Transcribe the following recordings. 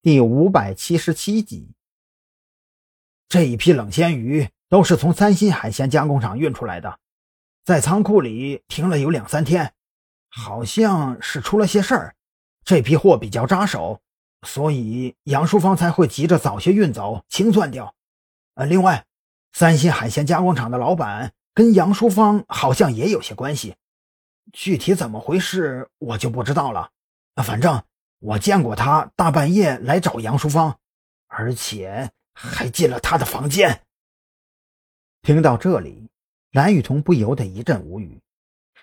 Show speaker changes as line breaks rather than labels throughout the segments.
第五百七十七集。这一批冷鲜鱼都是从三星海鲜加工厂运出来的，在仓库里停了有两三天，好像是出了些事儿。这批货比较扎手，所以杨淑芳才会急着早些运走，清算掉。呃，另外，三星海鲜加工厂的老板跟杨淑芳好像也有些关系，具体怎么回事我就不知道了。反正我见过他大半夜来找杨淑芳，而且。还进了他的房间。听到这里，蓝雨桐不由得一阵无语。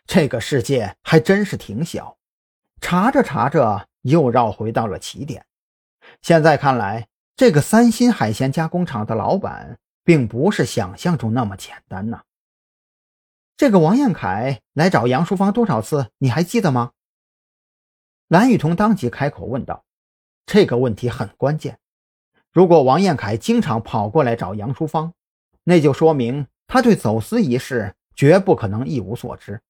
这个世界还真是挺小，查着查着又绕回到了起点。现在看来，这个三星海鲜加工厂的老板并不是想象中那么简单呐。这个王彦凯来找杨淑芳多少次，你还记得吗？蓝雨桐当即开口问道。这个问题很关键。如果王彦凯经常跑过来找杨淑芳，那就说明他对走私一事绝不可能一无所知，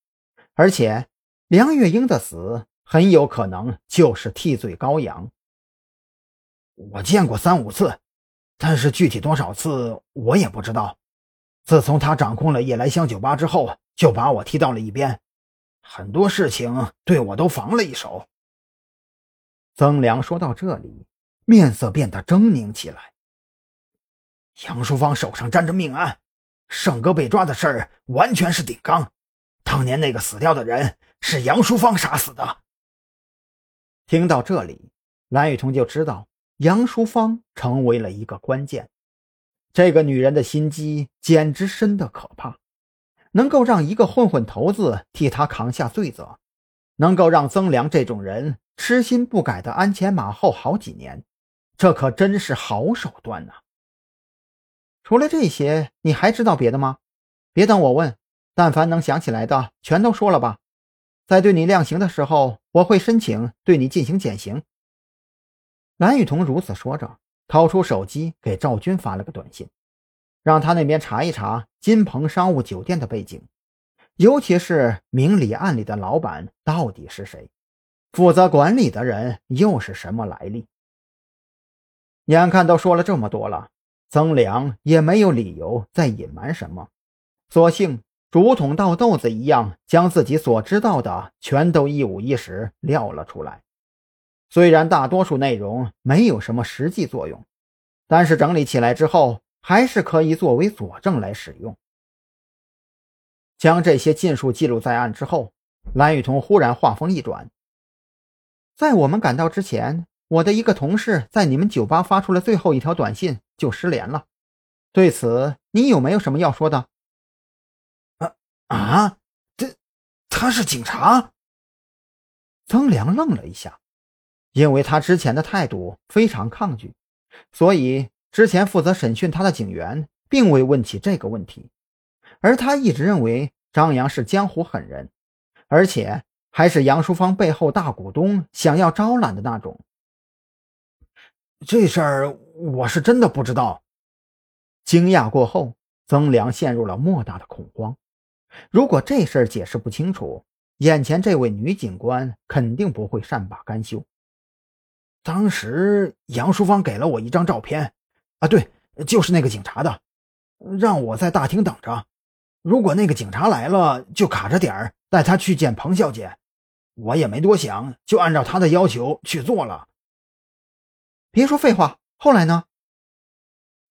而且梁月英的死很有可能就是替罪羔羊。我见过三五次，但是具体多少次我也不知道。自从他掌控了夜来香酒吧之后，就把我踢到了一边，很多事情对我都防了一手。曾良说到这里。面色变得狰狞起来。杨淑芳手上沾着命案，胜哥被抓的事儿完全是顶缸。当年那个死掉的人是杨淑芳杀死的。听到这里，蓝雨桐就知道杨淑芳成为了一个关键。这个女人的心机简直深得可怕，能够让一个混混头子替她扛下罪责，能够让曾良这种人痴心不改的鞍前马后好几年。这可真是好手段呐！除了这些，你还知道别的吗？别等我问，但凡能想起来的，全都说了吧。在对你量刑的时候，我会申请对你进行减刑。蓝雨桐如此说着，掏出手机给赵军发了个短信，让他那边查一查金鹏商务酒店的背景，尤其是明里暗里的老板到底是谁，负责管理的人又是什么来历。眼看都说了这么多了，曾良也没有理由再隐瞒什么，索性竹筒倒豆子一样，将自己所知道的全都一五一十撂了出来。虽然大多数内容没有什么实际作用，但是整理起来之后，还是可以作为佐证来使用。将这些尽数记录在案之后，蓝雨桐忽然话锋一转，在我们赶到之前。我的一个同事在你们酒吧发出了最后一条短信，就失联了。对此，你有没有什么要说的？
啊啊！这他是警察？
曾良愣了一下，因为他之前的态度非常抗拒，所以之前负责审讯他的警员并未问起这个问题。而他一直认为张扬是江湖狠人，而且还是杨淑芳背后大股东想要招揽的那种。
这事儿我是真的不知道。
惊讶过后，曾良陷入了莫大的恐慌。如果这事儿解释不清楚，眼前这位女警官肯定不会善罢甘休。
当时杨淑芳给了我一张照片，啊，对，就是那个警察的，让我在大厅等着。如果那个警察来了，就卡着点儿带他去见彭小姐。我也没多想，就按照他的要求去做了。
别说废话，后来呢？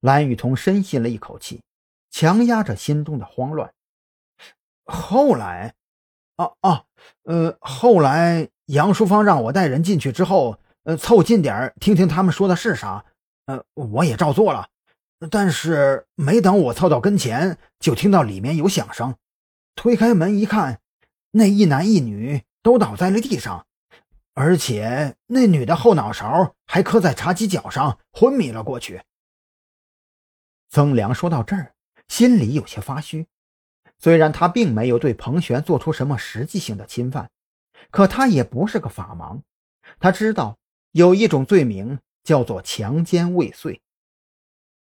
蓝雨桐深吸了一口气，强压着心中的慌乱。
后来，啊啊，呃，后来杨淑芳让我带人进去之后，呃，凑近点听听他们说的是啥。呃，我也照做了，但是没等我凑到跟前，就听到里面有响声。推开门一看，那一男一女都倒在了地上。而且那女的后脑勺还磕在茶几角上，昏迷了过去。
曾良说到这儿，心里有些发虚。虽然他并没有对彭璇做出什么实际性的侵犯，可他也不是个法盲。他知道有一种罪名叫做强奸未遂。